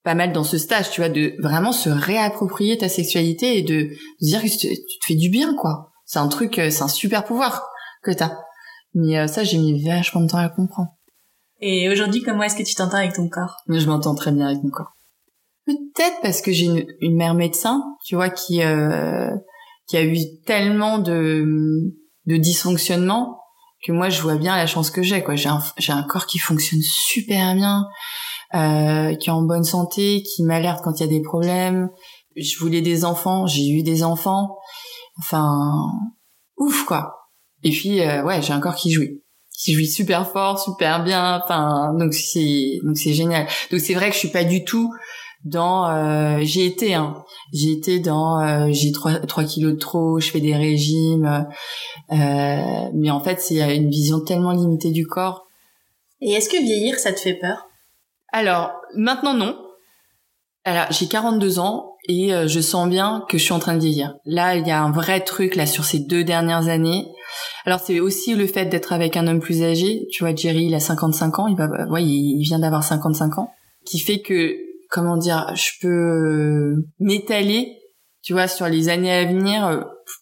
pas mal dans ce stage, tu vois, de vraiment se réapproprier ta sexualité et de dire que tu te fais du bien, quoi. C'est un truc, euh, c'est un super pouvoir que t'as. Mais euh, ça, j'ai mis vachement de temps à comprendre. Et aujourd'hui, comment est-ce que tu t'entends avec ton corps? Je m'entends très bien avec mon corps. Peut-être parce que j'ai une, mère médecin, tu vois, qui euh, qui a eu tellement de de dysfonctionnement que moi je vois bien la chance que j'ai quoi. J'ai un j'ai un corps qui fonctionne super bien, euh, qui est en bonne santé, qui m'alerte quand il y a des problèmes. Je voulais des enfants, j'ai eu des enfants. Enfin, ouf quoi. Et puis euh, ouais, j'ai un corps qui jouit qui jouit super fort, super bien. Enfin, donc c'est donc c'est génial. Donc c'est vrai que je suis pas du tout dans. euh, j'ai été, hein, j'ai été dans. euh, j'ai trois trois kilos de trop. Je fais des régimes, euh, mais en fait c'est une vision tellement limitée du corps. Et est-ce que vieillir, ça te fait peur? Alors maintenant non. Alors j'ai 42 ans et euh, je sens bien que je suis en train de vieillir. Là il y a un vrai truc là sur ces deux dernières années. Alors c'est aussi le fait d'être avec un homme plus âgé. Tu vois Jerry il a 55 ans, il va ouais il vient d'avoir 55 ans, qui fait que comment dire je peux euh, m'étaler tu vois sur les années à venir euh,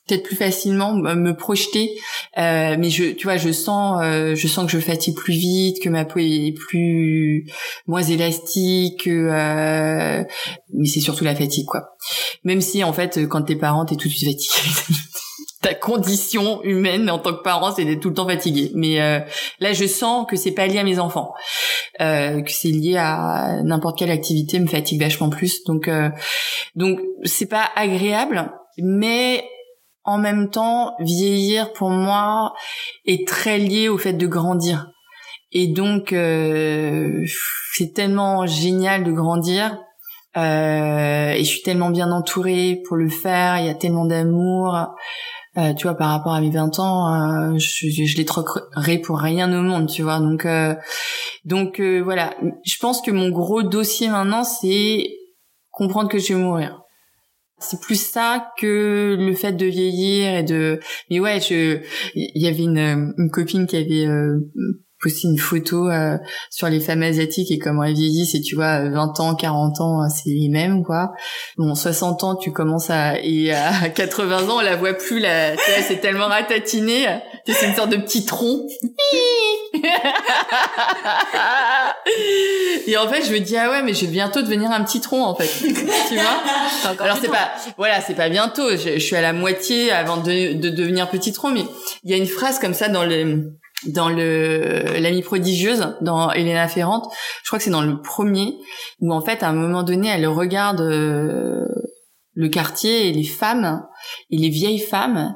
peut-être plus facilement me me projeter. Euh, mais je tu vois je sens euh, je sens que je fatigue plus vite que ma peau est plus moins élastique que, euh, mais c'est surtout la fatigue quoi. Même si en fait quand t'es parent t'es tout de suite fatigué ta condition humaine en tant que parent c'est d'être tout le temps fatigué. Mais euh, là je sens que c'est pas lié à mes enfants. Euh, que c'est lié à n'importe quelle activité me fatigue vachement plus. Donc euh, donc c'est pas agréable mais en même temps vieillir pour moi est très lié au fait de grandir. Et donc euh, c'est tellement génial de grandir euh, et je suis tellement bien entourée pour le faire il y a tellement d'amour euh, tu vois par rapport à mes 20 ans euh, je, je, les troquerai pour rien au monde tu vois. Donc euh, donc euh, voilà. Je pense que mon gros dossier maintenant c'est comprendre que je vais mourir. C'est plus ça que le fait de vieillir et de mais ouais je il y avait une, une copine qui avait euh, posté une photo euh, sur les femmes asiatiques et comment elles vieillissent et tu vois 20 ans 40 ans hein, c'est les mêmes quoi. Bon 60 ans tu commences à et à 80 ans on la voit plus là c'est tellement ratatiné c'est une sorte de petit tronc. Et en fait je me dis ah ouais mais je vais bientôt devenir un petit tronc en fait. Tu vois? Alors c'est pas voilà c'est pas bientôt je, je suis à la moitié avant de, de devenir petit tronc mais il y a une phrase comme ça dans le dans le l'amie prodigieuse dans Elena Ferrante je crois que c'est dans le premier où en fait à un moment donné elle regarde euh, le quartier et les femmes et les vieilles femmes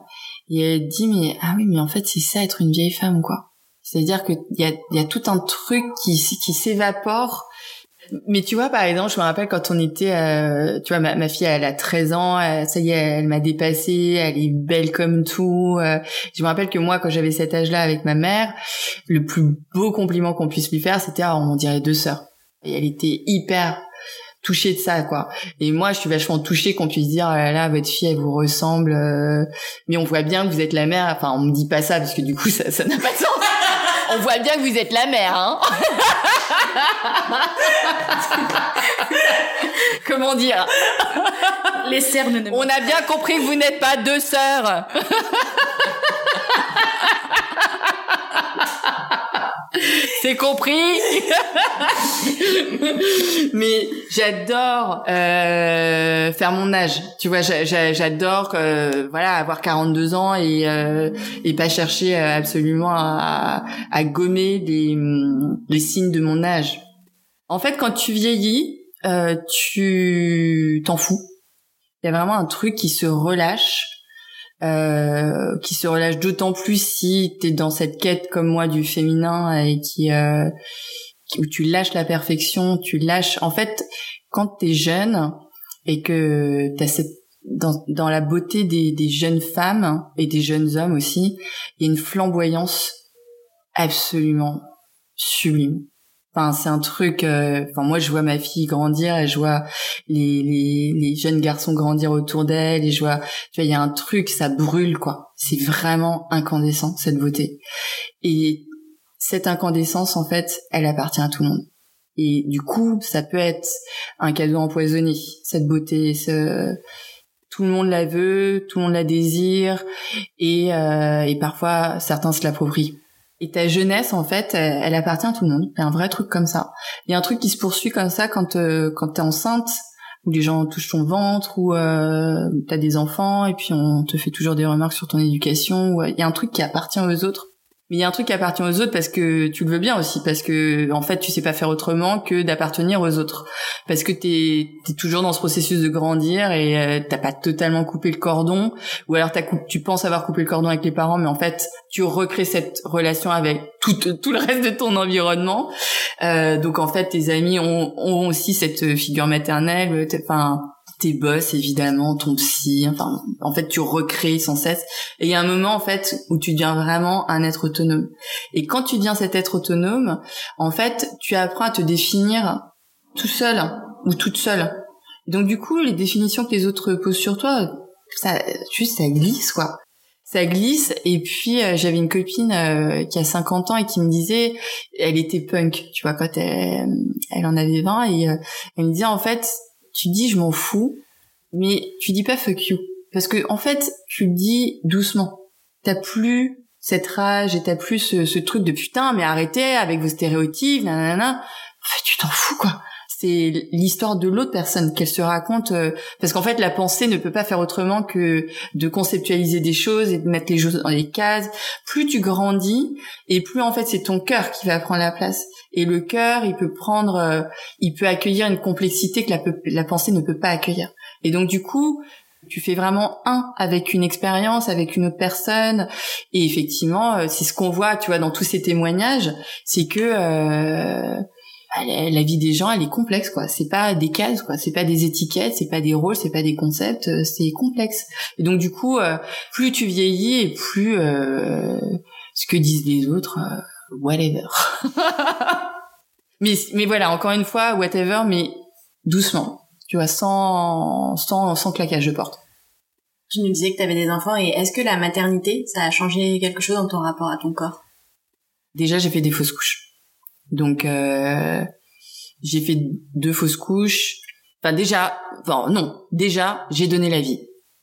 Et elle dit mais ah oui mais en fait c'est ça être une vieille femme quoi. C'est-à-dire que il y a, y a tout un truc qui qui s'évapore. Mais tu vois, par exemple, je me rappelle quand on était, euh, tu vois, ma, fille, elle a 13 ans, ça y est, elle m'a dépassée, elle est belle comme tout. Euh. je me rappelle que moi, quand j'avais cet âge-là avec ma mère, le plus beau compliment qu'on puisse lui faire, c'était, ah, on dirait deux sœurs. Et elle était hyper touchée de ça quoi et moi je suis vachement touchée qu'on puisse dire oh là, là votre fille elle vous ressemble euh, mais on voit bien que vous êtes la mère enfin on me dit pas ça parce que du coup ça ça n'a pas de sens on voit bien que vous êtes la mère hein. Comment dire? Les cernes on a bien compris que vous n'êtes pas deux sœurs C'est compris. Mais j'adore euh, faire mon âge. Tu vois, j'adore euh, voilà avoir 42 ans et euh, et pas chercher absolument à, à gommer les les signes de mon âge. En fait, quand tu vieillis, euh, tu t'en fous. Il y a vraiment un truc qui se relâche euh, qui se relâche d'autant plus si tu es dans cette quête comme moi du féminin et qui, euh, où tu lâches la perfection, tu lâches. En fait, quand t'es jeune et que t'as cette dans, dans la beauté des, des jeunes femmes et des jeunes hommes aussi, il y a une flamboyance absolument sublime. Enfin, c'est un truc. Euh, enfin, moi, je vois ma fille grandir je vois les, les, les jeunes garçons grandir autour d'elle et je vois. Tu vois, il y a un truc, ça brûle quoi. C'est vraiment incandescent cette beauté. Et cette incandescence, en fait, elle appartient à tout le monde. Et du coup, ça peut être un cadeau empoisonné. Cette beauté, ce tout le monde la veut, tout le monde la désire, et, euh, et parfois certains se l'approprient. Et ta jeunesse, en fait, elle, appartient à tout le monde. C'est un vrai truc comme ça. Il y a un truc qui se poursuit comme ça quand euh, quand t'es enceinte, où les gens touchent ton ventre, ou euh, t'as des enfants, et puis on te fait toujours des remarques sur ton éducation. Il y a un truc qui appartient aux autres. Mais il y a un truc qui appartient aux autres parce que tu le veux bien aussi, parce que en fait tu sais pas faire autrement que d'appartenir aux autres, parce que t'es es toujours dans ce processus de grandir et euh, t'as pas totalement coupé le cordon, ou alors as tu penses avoir coupé le cordon avec les parents, mais en fait tu recrées cette relation avec tout tout le reste de ton environnement. Euh, donc en fait tes amis ont, ont aussi cette figure maternelle, enfin tes boss évidemment, ton psy, enfin en fait tu recrées sans cesse et il y a un moment en fait où tu deviens vraiment un être autonome. Et quand tu deviens cet être autonome, en fait, tu apprends à te définir tout seul ou toute seule. donc du coup, les définitions que les autres posent sur toi, ça juste ça glisse quoi. Ça glisse et puis euh, j'avais une copine euh, qui a 50 ans et qui me disait elle était punk, tu vois quand elle, elle en avait 20 et euh, elle me disait en fait tu dis je m'en fous, mais tu dis pas fuck you. Parce que en fait, tu le dis doucement. T'as plus cette rage et t'as plus ce, truc de putain, mais arrêtez avec vos stéréotypes, nanana. En fait, tu t'en fous quoi c'est l'histoire de l'autre personne qu'elle se raconte euh, parce qu'en fait la pensée ne peut pas faire autrement que de conceptualiser des choses et de mettre les choses dans les cases plus tu grandis et plus en fait c'est ton cœur qui va prendre la place et le cœur il peut prendre euh, il peut accueillir une complexité que la, pensée ne peut pas accueillir. Et donc du coup tu fais vraiment un avec une expérience, avec une autre personne. Et effectivement, euh, c'est ce qu'on voit, tu vois, dans tous ces témoignages, c'est que euh, bah, la vie des gens elle est complexe quoi. C'est pas des cases quoi. C'est pas des étiquettes c'est pas des rôles c'est pas des concepts euh, c'est complexe. Et donc du coup plus tu vieillis et plus ce que disent les autres whatever mais mais voilà encore une fois whatever mais doucement tu vois sans sans sans claquage de porte tu nous disais que tu avais des enfants et est-ce que la maternité ça a changé quelque chose dans ton rapport à ton corps? Déjà j'ai fait des fausses couches donc euh, j'ai fait deux fausses couches. Enfin déjà, enfin non, déjà j'ai donné la vie.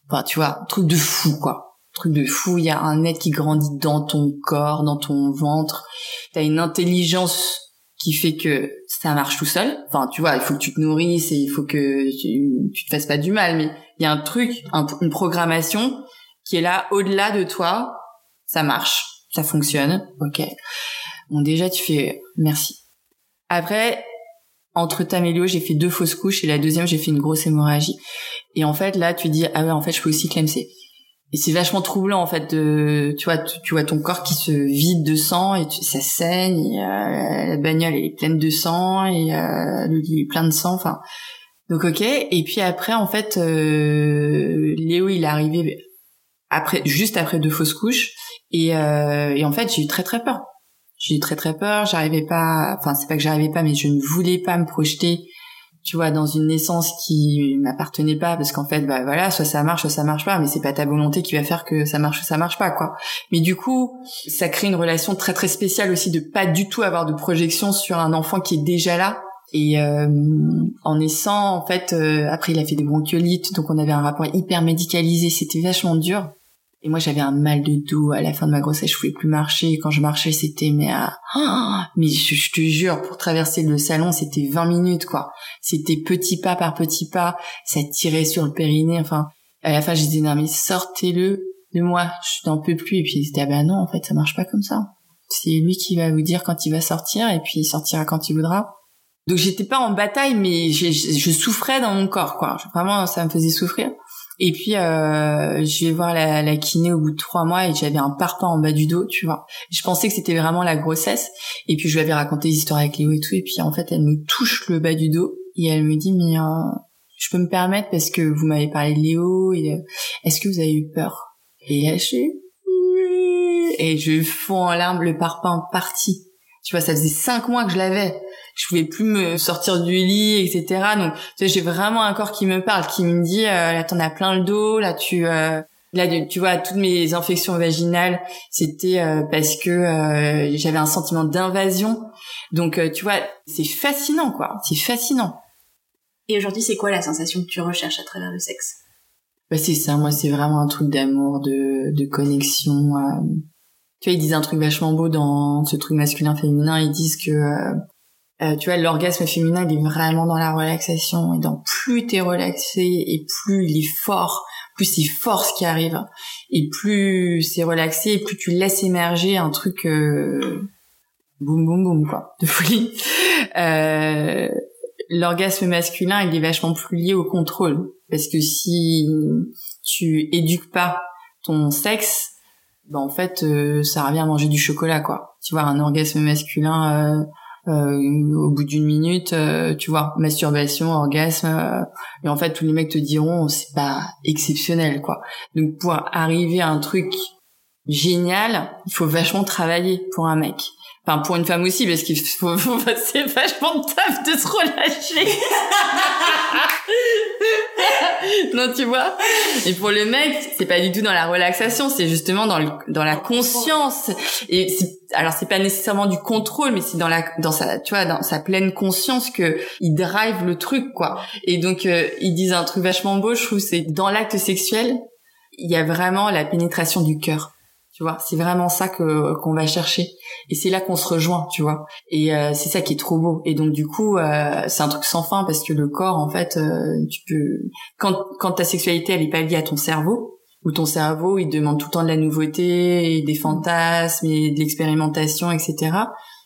Enfin tu vois, truc de fou quoi. Truc de fou, il y a un être qui grandit dans ton corps, dans ton ventre. T'as une intelligence qui fait que ça marche tout seul. Enfin, tu vois, il faut que tu te nourrisses et il faut que tu, te fasses pas du mal, mais il y a un truc, une programmation qui est là au-delà de toi. Ça marche, ça fonctionne, ok. Bon, déjà, tu fais merci. Après, entre Tamélio, j'ai fait deux fausses couches et la deuxième, j'ai fait une grosse hémorragie. Et en fait, là, tu dis, ah ouais, en fait, je peux aussi clemser. Et c'est vachement troublant en fait de tu vois tu, vois ton corps qui se vide de sang et tu, ça saigne et, euh, la bagnole est pleine de sang et euh, est plein de sang enfin. Donc ok. Et puis après en fait euh, Léo il est arrivé après juste après deux fausses couches et, euh, et en fait j'ai eu très très peur. J'ai eu très très peur. J'arrivais pas enfin c'est pas que j'arrivais pas mais je ne voulais pas me projeter tu vois dans une naissance qui m'appartenait pas parce qu'en fait bah voilà soit ça marche soit ça marche pas mais c'est pas ta volonté qui va faire que ça marche ou ça marche pas quoi. Mais du coup ça crée une relation très très spéciale aussi de pas du tout avoir de projection sur un enfant qui est déjà là. Et euh, en naissant en fait euh, après il a fait des bronchiolites donc on avait un rapport hyper médicalisé c'était vachement dur et moi, j'avais un mal de dos à la fin de ma grossesse. Je pouvais plus marcher. Quand je marchais, c'était mais à... mais je, te jure, pour traverser le salon, c'était 20 minutes quoi. C'était petit pas par petit pas. Ça tirait sur le périnée. Enfin, à la fin, j'ai dit non mais sortez-le de moi. Je n'en peux plus. Et puis c'était ah ben non, en fait, ça marche pas comme ça. C'est lui qui va vous dire quand il va sortir et puis il sortira quand il voudra. Donc j'étais pas en bataille, mais je souffrais dans mon corps quoi. Vraiment, ça me faisait souffrir. Et puis euh, je vais voir la, la, kiné au bout de trois mois et j'avais un parpaing en bas du dos, tu vois. Je pensais que c'était vraiment la grossesse. Et puis je lui avais raconté des histoires avec Léo et tout. Et puis en fait, elle me touche le bas du dos et elle me dit mais euh, je peux me permettre parce que vous m'avez parlé de Léo et euh, est-ce que vous avez eu peur? Et là je suis et je fonds en larmes, le parpaing parti. Tu vois, ça faisait cinq mois que je l'avais je pouvais plus me sortir du lit, etc. Donc, j'ai vraiment un corps qui me parle, qui me dit, euh, là, t'en as plein le dos, là, tu, euh, là, tu vois, toutes mes infections vaginales, c'était euh, parce que euh, j'avais un sentiment d'invasion. Donc, tu vois, c'est fascinant, quoi. C'est fascinant. Et aujourd'hui, c'est quoi la sensation que tu recherches à travers le sexe? Bah, c'est ça. Moi, c'est vraiment un truc d'amour, de, de connexion. Tu vois, ils disent un truc vachement beau dans ce truc masculin-féminin. Ils disent que euh, tu vois, l'orgasme féminin, il est vraiment dans la relaxation. Et donc, plus t'es relaxé et plus il est fort, plus c'est fort ce qui arrive. Et plus c'est relaxé, et plus tu laisses émerger un truc euh, boum boum boum quoi, de folie. Euh, l'orgasme masculin, il est vachement plus lié au contrôle. Parce que si tu éduques pas ton sexe, ben en fait, euh, ça revient à manger du chocolat, quoi. Tu vois, un orgasme masculin euh, au bout d'une minute, euh, tu vois, masturbation, orgasme, euh, et en fait tous les mecs te diront c'est pas exceptionnel quoi. Donc pour arriver à un truc génial, il faut vachement travailler pour un mec. Enfin pour une femme aussi parce qu'il faut, faut passer vachement de taf de se relâcher. non, tu vois. Et pour le mec, c'est pas du tout dans la relaxation, c'est justement dans le, dans la conscience. Et alors c'est pas nécessairement du contrôle, mais c'est dans la dans sa tu vois dans sa pleine conscience que il drive le truc quoi. Et donc euh, ils disent un truc vachement beau, je trouve, c'est dans l'acte sexuel, il y a vraiment la pénétration du cœur. Tu vois, c'est vraiment ça que qu'on va chercher et c'est là qu'on se rejoint, tu vois. Et euh, c'est ça qui est trop beau. Et donc du coup, euh, c'est un truc sans fin parce que le corps, en fait, euh, tu peux quand quand ta sexualité elle est pas liée à ton cerveau, ou ton cerveau il demande tout le temps de la nouveauté et des fantasmes et de l'expérimentation, etc.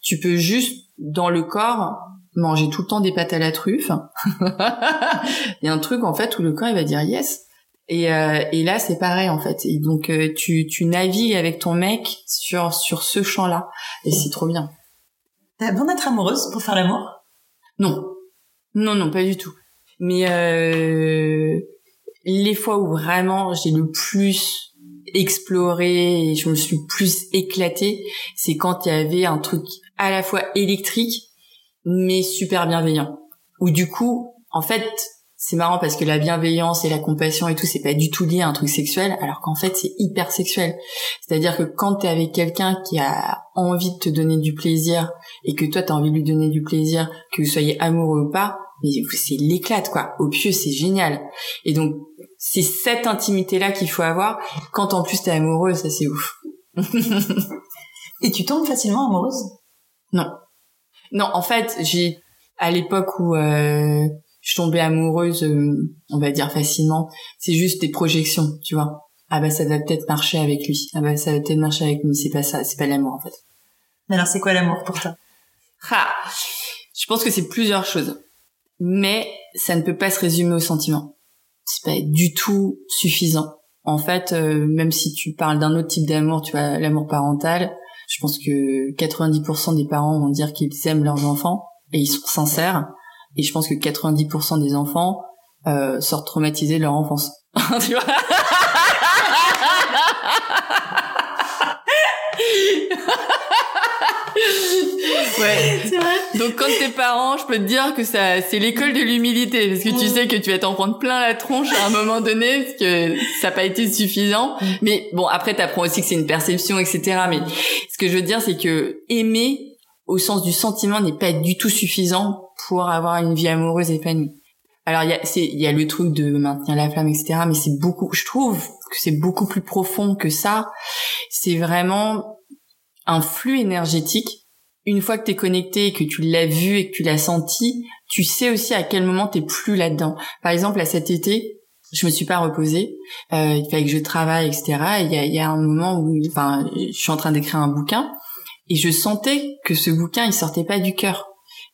Tu peux juste dans le corps manger tout le temps des pâtes à la truffe. Il y a un truc en fait où le corps il va dire yes et, euh, et là, c'est pareil en fait. Et donc, euh, tu, tu navigues avec ton mec sur sur ce champ-là, et c'est trop bien. T'as besoin d'être amoureuse pour faire l'amour? Non, non, non, pas du tout. Mais euh, les fois où vraiment j'ai le plus exploré et je me suis plus éclatée, c'est quand il y avait un truc à la fois électrique mais super bienveillant. Où du coup, en fait, c'est marrant parce que la bienveillance et la compassion et tout, c'est pas du tout lié à un truc sexuel, alors qu'en fait, c'est hyper sexuel. C'est-à-dire que quand t'es avec quelqu'un qui a envie de te donner du plaisir et que toi t'as envie de lui donner du plaisir, que vous soyez amoureux ou pas, mais c'est l'éclate quoi. Au pieu, c'est génial. Et donc, c'est cette intimité-là qu'il faut avoir. Quand en plus t'es amoureux, ça c'est ouf. et tu tombes facilement amoureuse? Non. Non, en fait, j'ai à l'époque où euh, je tombais amoureuse, euh, on va dire facilement. C'est juste des projections, tu vois. Ah bah ça va peut-être marcher avec lui. Ah bah ça va peut-être marcher avec lui. C'est pas ça, c'est pas l'amour en fait. Alors c'est quoi l'amour pour toi? Ha Je pense que c'est plusieurs choses, mais ça ne peut pas se résumer au sentiment. C'est pas du tout suffisant. En fait, euh, même si tu parles d'un autre type d'amour, tu vois, l'amour parental, je pense que 90% des parents vont dire qu'ils aiment leurs enfants et ils sont sincères. Et je pense que 90% des enfants euh, sortent traumatisés de leur enfance. tu vois ouais. Vrai. Donc quand t'es parent, je peux te dire que ça, c'est l'école de l'humilité, parce que tu sais que tu vas t'en prendre plein la tronche à un moment donné, parce que ça n'a pas été suffisant. Mais bon, après t'apprends aussi que c'est une perception, etc. Mais ce que je veux dire, c'est que aimer, au sens du sentiment, n'est pas du tout suffisant pour avoir une vie amoureuse épanouie. Alors il y a, c'est, il y a le truc de maintenir la flamme, etc. Mais c'est beaucoup, je trouve que c'est beaucoup plus profond que ça. C'est vraiment un flux énergétique. Une fois que t'es connecté, que tu l'as vu et que tu l'as senti, tu sais aussi à quel moment t'es plus là-dedans. Par exemple, à cet été, je me suis pas reposée. Euh, il fallait que je travaille, etc. il y a, y a un moment où, enfin, je suis en train d'écrire un bouquin et je sentais que ce bouquin, il sortait pas du cœur.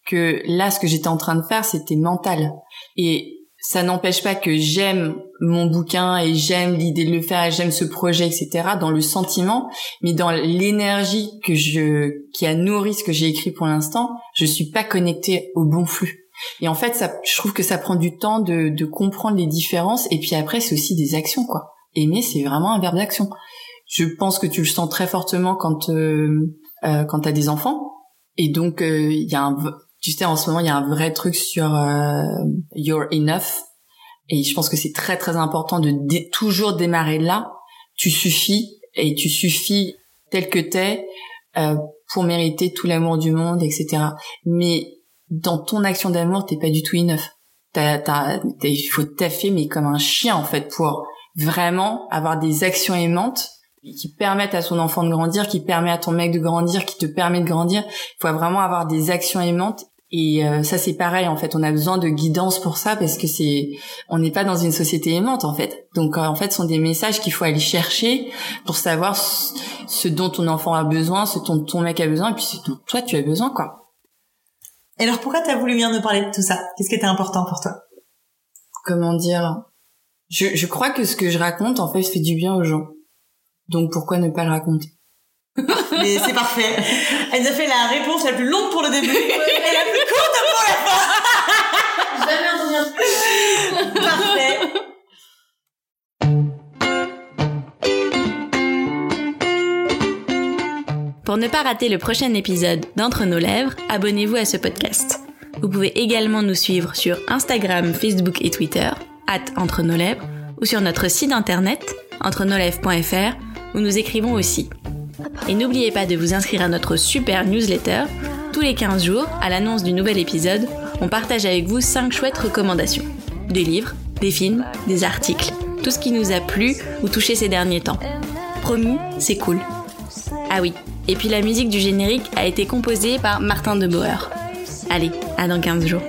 Que là, ce que j'étais en train de faire, c'était mental. Et ça n'empêche pas que j'aime mon bouquin et j'aime l'idée de le faire et j'aime ce projet, etc. dans le sentiment, mais dans l'énergie que je, qui a nourri ce que j'ai écrit pour l'instant, je suis pas connectée au bon flux. Et en fait, ça, je trouve que ça prend du temps de, de comprendre les différences et puis après, c'est aussi des actions, quoi. Aimer, c'est vraiment un verbe d'action. Je pense que tu le sens très fortement quand, euh, euh, quand t'as des enfants. Et donc, euh, il y a un, tu sais, en ce moment, il y a un vrai truc sur euh, You're Enough. Et je pense que c'est très, très important de toujours démarrer là. Tu suffis et tu suffis tel que t'es euh, pour mériter tout l'amour du monde, etc. Mais dans ton action d'amour, t'es pas du tout enough. Il faut taffer, mais comme un chien, en fait, pour vraiment avoir des actions aimantes qui permettent à son enfant de grandir, qui permet à ton mec de grandir, qui te permet de grandir. Il faut vraiment avoir des actions aimantes. Et euh, ça c'est pareil en fait, on a besoin de guidance pour ça parce que c'est on n'est pas dans une société aimante en fait. Donc euh, en fait, ce sont des messages qu'il faut aller chercher pour savoir ce dont ton enfant a besoin, ce dont ton mec a besoin et puis ce dont toi tu as besoin quoi. Et alors pourquoi t'as voulu venir nous parler de tout ça? Qu'est-ce qui était important pour toi? Comment dire? Je, je crois que ce que je raconte en fait fait du bien aux gens. Donc pourquoi ne pas le raconter? Mais c'est parfait. Elle nous a fait la réponse la plus longue pour le début et la plus courte pour la fin. Jamais entendu Parfait. Pour ne pas rater le prochain épisode d'Entre nos lèvres, abonnez-vous à ce podcast. Vous pouvez également nous suivre sur Instagram, Facebook et Twitter, at Entre nos lèvres, ou sur notre site internet, entre-nos-lèvres.fr, où nous écrivons aussi. Et n'oubliez pas de vous inscrire à notre super newsletter. Tous les 15 jours, à l'annonce du nouvel épisode, on partage avec vous 5 chouettes recommandations. Des livres, des films, des articles, tout ce qui nous a plu ou touché ces derniers temps. Promis, c'est cool. Ah oui, et puis la musique du générique a été composée par Martin de Boer. Allez, à dans 15 jours.